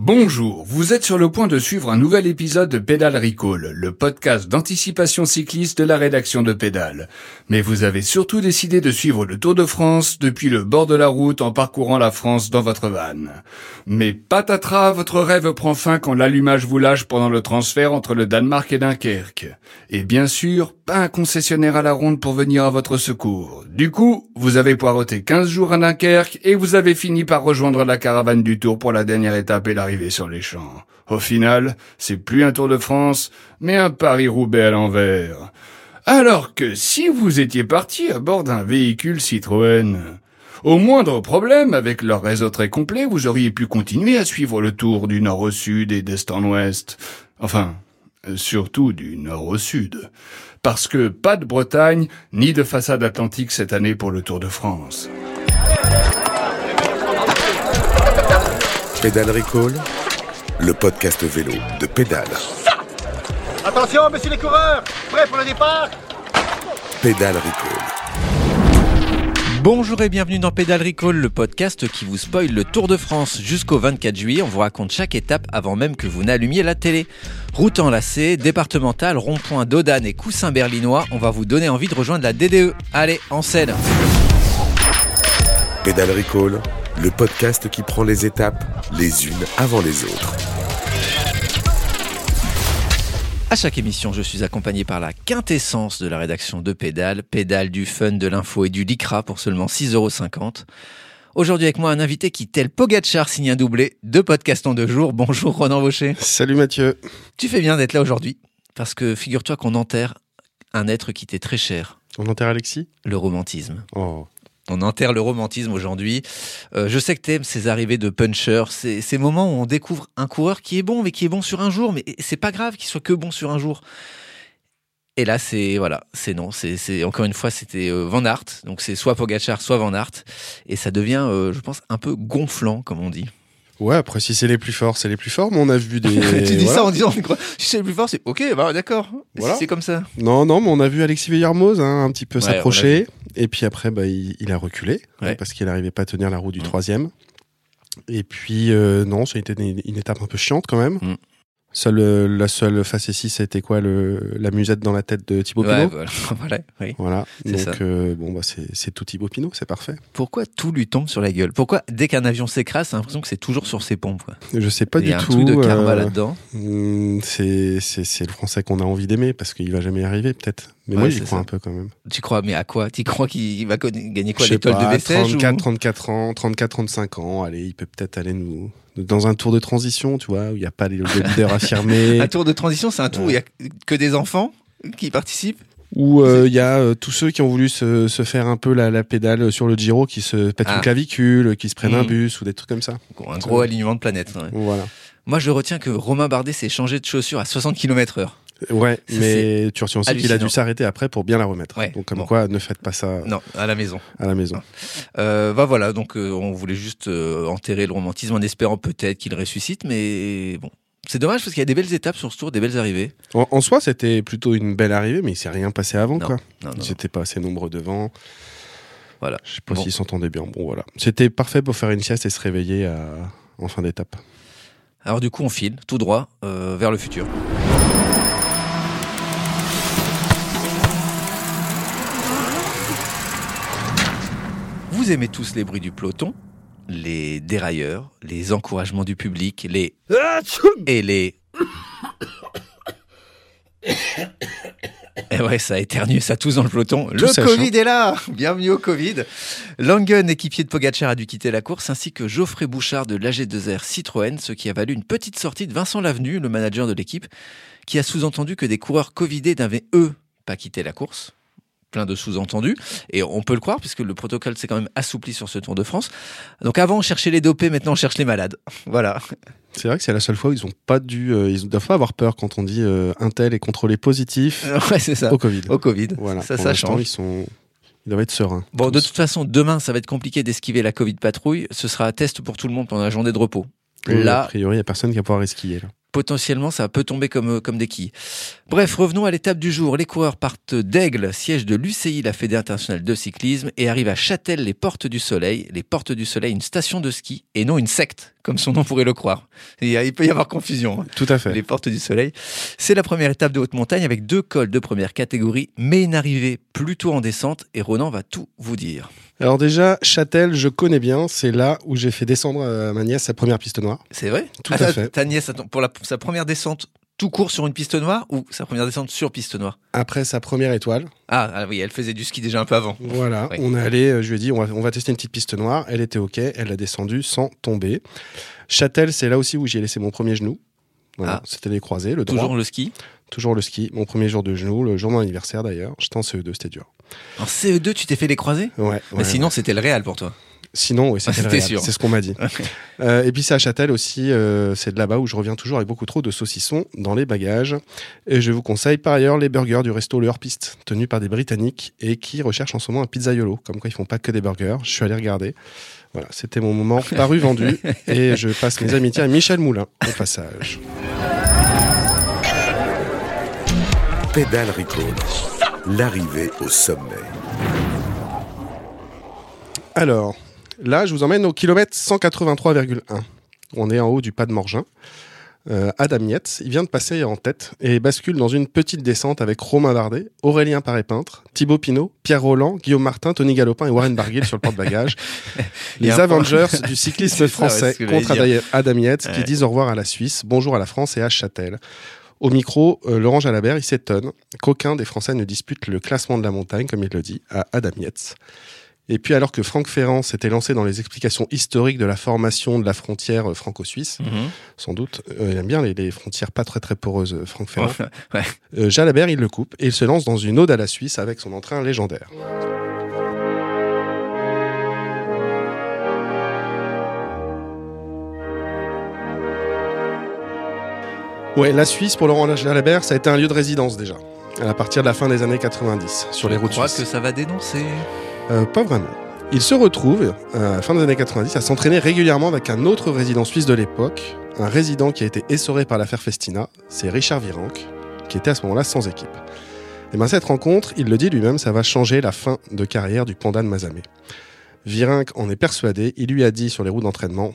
Bonjour, vous êtes sur le point de suivre un nouvel épisode de Pédale Recall, le podcast d'anticipation cycliste de la rédaction de Pédale. Mais vous avez surtout décidé de suivre le Tour de France depuis le bord de la route en parcourant la France dans votre van. Mais patatras, votre rêve prend fin quand l'allumage vous lâche pendant le transfert entre le Danemark et Dunkerque. Et bien sûr, pas un concessionnaire à la ronde pour venir à votre secours. Du coup, vous avez poireauté 15 jours à Dunkerque et vous avez fini par rejoindre la caravane du Tour pour la dernière étape et la sur les champs. Au final, c'est plus un Tour de France, mais un Paris-Roubaix à l'envers. Alors que si vous étiez parti à bord d'un véhicule Citroën, au moindre problème, avec leur réseau très complet, vous auriez pu continuer à suivre le tour du nord au sud et d'est en ouest. Enfin, surtout du nord au sud. Parce que pas de Bretagne, ni de façade atlantique cette année pour le Tour de France. Pédale Recall, le podcast vélo de Pédale. Attention, messieurs les coureurs, prêts pour le départ? Pédale Recall. Bonjour et bienvenue dans Pédale Recall, le podcast qui vous spoil le Tour de France jusqu'au 24 juillet. On vous raconte chaque étape avant même que vous n'allumiez la télé. Route enlacée, départementale, rond-point d'Odane et coussin berlinois, on va vous donner envie de rejoindre la DDE. Allez, en scène Pédale Recall, le podcast qui prend les étapes les unes avant les autres. À chaque émission, je suis accompagné par la quintessence de la rédaction de Pédale, Pédale du fun, de l'info et du LICRA pour seulement 6,50€. Aujourd'hui avec moi un invité qui, tel Pogachar, signe un doublé, deux podcasts en deux jours. Bonjour Ronan Vaucher. Salut Mathieu. Tu fais bien d'être là aujourd'hui, parce que figure-toi qu'on enterre un être qui t'est très cher. On enterre Alexis? Le romantisme. Oh. On enterre le romantisme aujourd'hui. Euh, je sais que t'aimes ces arrivées de puncher, ces, ces moments où on découvre un coureur qui est bon, mais qui est bon sur un jour, mais c'est pas grave qu'il soit que bon sur un jour. Et là, c'est voilà, c'est non, c'est encore une fois, c'était euh, Van Aert, donc c'est soit Pogachar, soit Van Aert, et ça devient, euh, je pense, un peu gonflant, comme on dit. Ouais, après, si c'est les plus forts, c'est les plus forts, mais on a vu des. tu dis voilà. ça en disant, si c'est les plus forts, c'est ok, bah d'accord, Voilà. si c'est comme ça. Non, non, mais on a vu Alexis Villarmoz hein, un petit peu Ouais, s'approcher, et puis après, bah, il, il a reculé, Ouais. hein, parce qu'il n'arrivait pas à tenir la roue du Mm. troisième. Et puis, euh, non, ça a été une, une étape un peu chiante quand même. Mm. Seule, euh, la seule facétie, été quoi le, La musette dans la tête de Thibaut Ouais, Pinot voilà, oui. Voilà, C'est donc ça. euh, bon, bah, c'est tout Thibaut Pinot, c'est parfait. Pourquoi tout lui tombe sur la gueule? Pourquoi dès qu'un avion s'écrase, t'as l'impression que c'est toujours sur ses pompes quoi? Je sais pas Il y du a un tout. truc de karma euh, là-dedans. Hmm, c'est c'est c'est le français qu'on a envie d'aimer parce qu'il va jamais y arriver peut-être. Mais Ouais, moi j'y crois ça. un peu quand même. Tu crois, mais à quoi? Tu crois qu'il va gagner quoi? L'étoile de Bessèges 34, ou... 34 ans, 34, 35 ans. Allez, il peut peut-être aller nous dans un tour de transition, tu vois, où il n'y a pas les leaders affirmés, Un tour de transition, c'est un tour où il y a que des enfants qui participent? Où euh, il y a euh, tous ceux qui ont voulu se, se faire un peu la, la pédale sur le Giro, qui se pètent Ah. une clavicule, qui se prennent un Mhm. bus ou des trucs comme ça. Un gros alignement de planètes. ouais. Voilà. Moi, je retiens que Romain Bardet s'est changé de chaussure à 60 km heure. Ouais, mais tu retiens aussi qu'il a dû s'arrêter après pour bien la remettre. Ouais, Donc comme bon. quoi, ne faites pas ça Non, à la maison. à la maison. Euh, bah voilà, donc euh, on voulait juste euh, enterrer le romantisme en espérant peut-être qu'il ressuscite, mais bon. C'est dommage parce qu'il y a des belles étapes sur ce tour, des belles arrivées. En, en soi, c'était plutôt une belle arrivée, mais il s'est rien passé avant, Non, quoi. Non, non, Ils n'étaient pas assez nombreux devant. Voilà. Je sais pas Bon. s'ils s'entendaient bien. Bon, voilà. C'était parfait pour faire une sieste et se réveiller à- en fin d'étape. Alors du coup, on file tout droit euh, vers le futur. Vous aimez tous les bruits du peloton, les dérailleurs, les encouragements du public, les et les Et ouais, ça a éternué, ça tousse dans le peloton. Le Covid est là Bienvenue au Covid Langen, équipier de Pogacar, a dû quitter la course, ainsi que Geoffrey Bouchard de l'AG2R Citroën, ce qui a valu une petite sortie de Vincent Lavenu, le manager de l'équipe, qui a sous-entendu que des coureurs Covidés n'avaient, eux, pas quitté la course. Plein de sous-entendus. Et on peut le croire, puisque le protocole s'est quand même assoupli sur ce Tour de France. Donc avant, on cherchait les dopés, maintenant on cherche les malades. Voilà. C'est vrai que c'est la seule fois où ils ont pas dû, euh, ils doivent pas avoir peur quand on dit euh, un tel est contrôlé positif Ouais, c'est ça. au Covid. Au Covid. Voilà. Ça, Pour ça change. Ils sont, être sereins. Bon, de toute façon, demain, ça va être compliqué d'esquiver la Covid patrouille. Ce sera un test pour tout le monde pendant la journée de repos. Oui, a Là, priori, il y a personne qui va pouvoir esquier là. Potentiellement, ça peut tomber comme, euh, comme des quilles. Bref, revenons à l'étape du jour. Les coureurs partent d'Aigle, siège de l'UCI, la Fédération internationale de cyclisme, et arrivent à Châtel, les Portes du Soleil. Les Portes du Soleil, une station de ski, et non une secte, comme son nom pourrait le croire. Il, peut y avoir confusion. hein. Tout à fait. Les portes du soleil. C'est la première étape de haute montagne avec deux cols de première catégorie, mais une arrivée plutôt en descente. Et Ronan va tout vous dire. Alors déjà, Châtel, je connais bien. C'est là où j'ai fait descendre à ma nièce sa première piste noire. C'est vrai? Tout Ah, à ta- fait. Ta nièce, pour la- sa première descente tout court sur une piste noire ou sa première descente sur piste noire Après sa première étoile, ah, ah oui, elle faisait du ski déjà un peu avant. voilà, Oui. on est allé, euh, je lui ai dit, on va, on va tester une petite piste noire. Elle était OK, elle l'a descendue sans tomber. Châtel, c'est là aussi où j'ai laissé mon premier genou. Voilà, Ah. c'était les croisés, le droit. Toujours le ski. Toujours le ski. Mon premier jour de genou, le jour de mon anniversaire d'ailleurs. J'étais en CE2, c'était dur. En CE2, tu t'es fait les croisés? Ouais. Mais ouais, sinon, c'était le réel pour toi. Sinon, oui, c'était sûr. C'est ce qu'on m'a dit. Euh, et puis c'est à Châtel aussi, euh, c'est de là-bas où je reviens toujours avec beaucoup trop de saucissons dans les bagages. Et je vous conseille par ailleurs les burgers du resto Le Hors-Piste, tenu par des Britanniques et qui recherchent en ce moment un pizzaiolo. Comme quoi ils font pas que des burgers. Je suis allé regarder. Voilà, c'était mon moment paru vendu. et je passe mes amitiés à Michel Moulin au passage. Pédale Recall. L'arrivée au sommet. Alors, là, je vous emmène au kilomètre 183,1. On est en haut du pas de Morgin. Euh, Adam Yates, il vient de passer en tête et bascule dans une petite descente avec Romain Bardet, Aurélien Paré-Peintre, Thibaut Pinot, Pierre Roland, Guillaume Martin, Tony Galopin et Warren Barguil sur le porte-bagages. Les Avengers du cyclisme ça, ouais, français contre. Adam Yates qui disent au revoir à la Suisse, bonjour à la France et à Châtel. Au micro, euh, Laurent Jalabert, il s'étonne qu'aucun des Français ne dispute le classement de la montagne, comme il le dit, à Adam Yates. Et puis alors que Franck Ferrand s'était lancé dans les explications historiques de la formation de la frontière euh, franco-suisse, Mhm. sans doute, euh, il aime bien les, les frontières pas très très poreuses, euh, Franck Ferrand. Ouais. Euh, Jalabert, il le coupe et il se lance dans une ode à la Suisse avec son entrain légendaire. Ouais, la Suisse, pour Laurent Jalabert, ça a été un lieu de résidence déjà, à partir de la fin des années 90, sur les Je routes crois suisses. que ça va dénoncer. Euh, pas vraiment. Il se retrouve, euh, à fin des années 90, à s'entraîner régulièrement avec un autre résident suisse de l'époque, un résident qui a été essoré par l'affaire Festina, c'est Richard Virenque, qui était à ce moment-là sans équipe. Et bien cette rencontre, il le dit lui-même, ça va changer la fin de carrière du panda de Mazamet. Virenque en est persuadé, il lui a dit sur les routes d'entraînement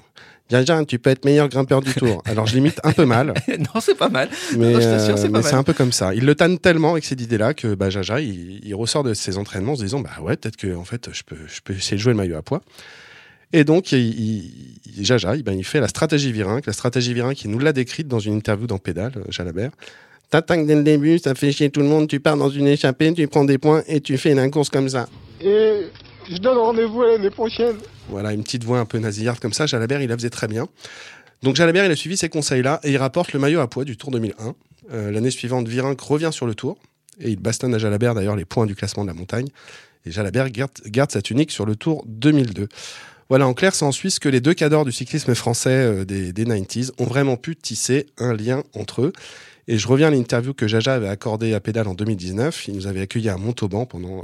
Yann, tu peux être meilleur grimpeur du tour. Alors je l'imite un peu mal, non, c'est pas mal. mais, Non, je t'assure, c'est euh, pas mais mal. c'est un peu comme ça. Il le tanne tellement avec cette idée-là que bah, Jaja, il, il ressort de ses entraînements en se disant bah ouais, peut-être que en fait, je peux, je peux essayer de jouer le maillot à poids. Et donc, il, il- il- Jaja, il, ben, il fait la stratégie Virinque. La stratégie Virinque, il nous l'a décrite dans une interview dans Pédale, euh, Jalabert. T'attaques dès le début, ça fait chier tout le monde, tu pars dans une échappée, tu prends des points et tu fais une course comme ça. Et je donne rendez-vous l'année prochaine. Voilà, une petite voix un peu nasillarde comme ça. Jalabert, il la faisait très bien. Donc Jalabert, il a suivi ces conseils-là et il rapporte le maillot à poids du Tour 2001. Euh, L'année suivante, Virenque revient sur le Tour et il bastonne à Jalabert d'ailleurs les points du classement de la montagne. Et Jalabert garde, garde sa tunique sur le Tour 2002. Voilà, en clair, c'est en Suisse que les deux cadors du cyclisme français euh, des, des 90s ont vraiment pu tisser un lien entre eux. Et je reviens à l'interview que Jaja avait accordée à Pédale en 2019. Il nous avait accueillis à Montauban pendant euh,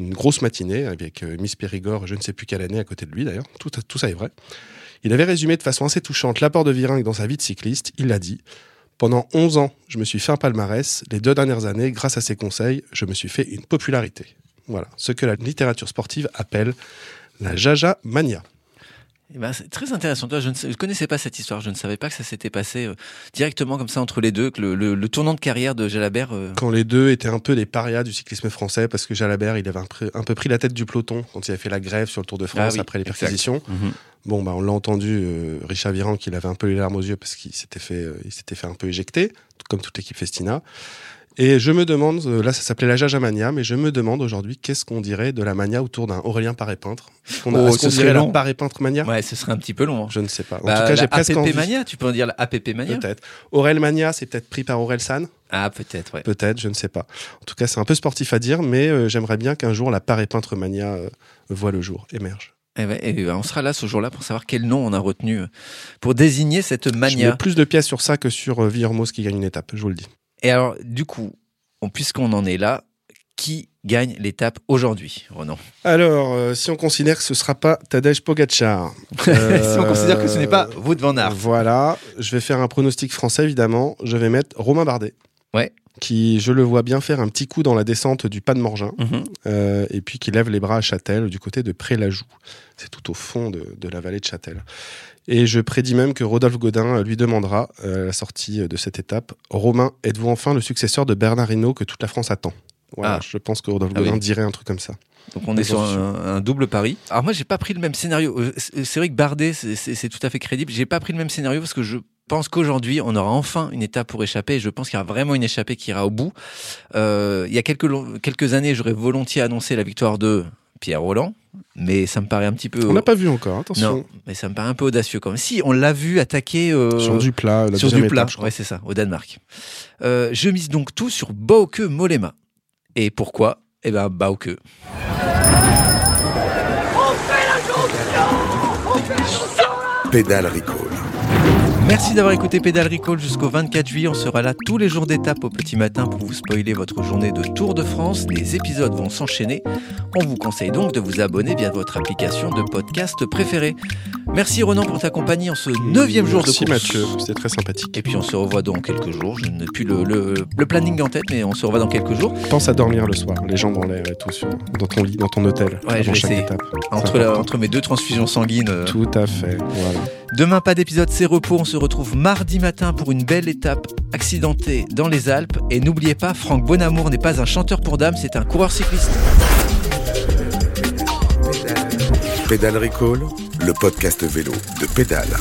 une grosse matinée avec euh, Miss Périgord, je ne sais plus quelle année, à côté de lui d'ailleurs. Tout, ça est vrai. Il avait résumé de façon assez touchante l'apport de Virenque dans sa vie de cycliste. Il l'a dit. Pendant 11 ans, je me suis fait un palmarès. Les deux dernières années, grâce à ses conseils, je me suis fait une popularité. Voilà, ce que la littérature sportive appelle la Jaja Mania. Eh ben, c'est très intéressant. Toi, je ne sais- je connaissais pas cette histoire. Je ne savais pas que ça s'était passé euh, directement comme ça entre les deux, que le, le- le tournant de carrière de Jalabert. euh, Quand les deux étaient un peu des parias du cyclisme français, parce que Jalabert, il avait un, peu- un peu pris la tête du peloton quand il avait fait la grève sur le Tour de France Ah oui, après les perquisitions. mhm. Bon, bah, on l'a entendu, euh, Richard Virenque, qu'il avait un peu les larmes aux yeux parce qu'il s'était fait, euh, il s'était fait un peu éjecter, comme toute l'équipe Festina. Et je me demande, euh, là ça s'appelait la Jajamania, mais je me demande aujourd'hui qu'est-ce qu'on dirait de la mania autour d'un Aurélien Paré-Peintre? Est-ce qu'on a- Oh, dirait la long. Paré-Peintre mania Ouais, ce serait un petit peu long. hein. Je ne sais pas. En Bah, tout cas, j'ai presque APP envie. Mania, tu peux en dire la APP Mania? Peut-être. Aurel Mania, c'est peut-être pris par Aurel San? Ah, peut-être, ouais. Peut-être, je ne sais pas. En tout cas, c'est un peu sportif à dire, mais euh, j'aimerais bien qu'un jour la Paré-Peintre Mania euh, voit le jour, émerge. Eh ben, eh ben, on sera là ce jour-là pour savoir quel nom on a retenu euh, pour désigner cette Je mania. mets plus de pièces sur ça que sur Villermoz qui gagne une étape, je vous le dis. Et alors, du coup, on- puisqu'on en est là, qui gagne l'étape aujourd'hui, Ronan Alors, euh, si on considère que ce sera pas Tadej Pogacar. Si on considère que ce n'est pas Wout van Aert. Voilà, je vais faire un pronostic français évidemment. Je vais mettre Romain Bardet. Ouais. Qui, je le vois bien faire un petit coup dans la descente du pas de Morgin, Mhm. euh, et puis qui lève les bras à Châtel du côté de Pré-la-Joux. C'est tout au fond de, de la vallée de Châtel. Et je prédis même que Rodolphe Godin euh, lui demandera euh, à la sortie de cette étape Romain, êtes-vous enfin le successeur de Bernard Hinault que toute la France attend? Voilà, Ah. je pense que Rodolphe Ah Godin oui. dirait un truc comme ça. Donc on est sur un, un double pari. Alors moi j'ai pas pris le même scénario. Euh, C'est vrai que Bardet c'est- tout à fait crédible. J'ai pas pris le même scénario parce que je pense qu'aujourd'hui on aura enfin une étape pour échapper. Et je pense qu'il y aura vraiment une échappée qui ira au bout. Euh, il y a quelques années j'aurais volontiers annoncé la victoire de Pierre Roland, mais ça me paraît un petit peu. On n'a pas vu encore, attention. Non, mais ça me paraît un peu audacieux quand même. Si on l'a vu attaquer euh, Sur du plat, la sur du plat, étape, je crois. ouais c'est ça, au Danemark. Euh, je mise donc tout sur Bauke Mollema. Et pourquoi? Eh ben Bauke. Pédale Recall. Merci d'avoir écouté Pédale Recall jusqu'au 24 juillet. On sera là tous les jours d'étape au petit matin pour vous spoiler votre journée de Tour de France. Les épisodes vont s'enchaîner. On vous conseille donc de vous abonner via votre application de podcast préférée. Merci Ronan pour ta compagnie en ce neuvième jour de Merci course. Mathieu, c'était très sympathique. Et puis on se revoit dans quelques jours. Je n'ai plus le, le- le planning en tête, mais on se revoit dans quelques jours. Pense à dormir le soir, les jambes en l'air et tout, sur, dans ton lit, dans ton hôtel, Ouais, je vais chaque étape. Entre, la- entre mes deux transfusions sanguines. euh, Tout à fait, voilà. Demain, pas d'épisode, c'est repos. On se retrouve mardi matin pour une belle étape accidentée dans les Alpes. Et n'oubliez pas, Franck Bonamour n'est pas un chanteur pour dames, c'est un coureur cycliste. Pédale Recall, le podcast vélo de Pédale.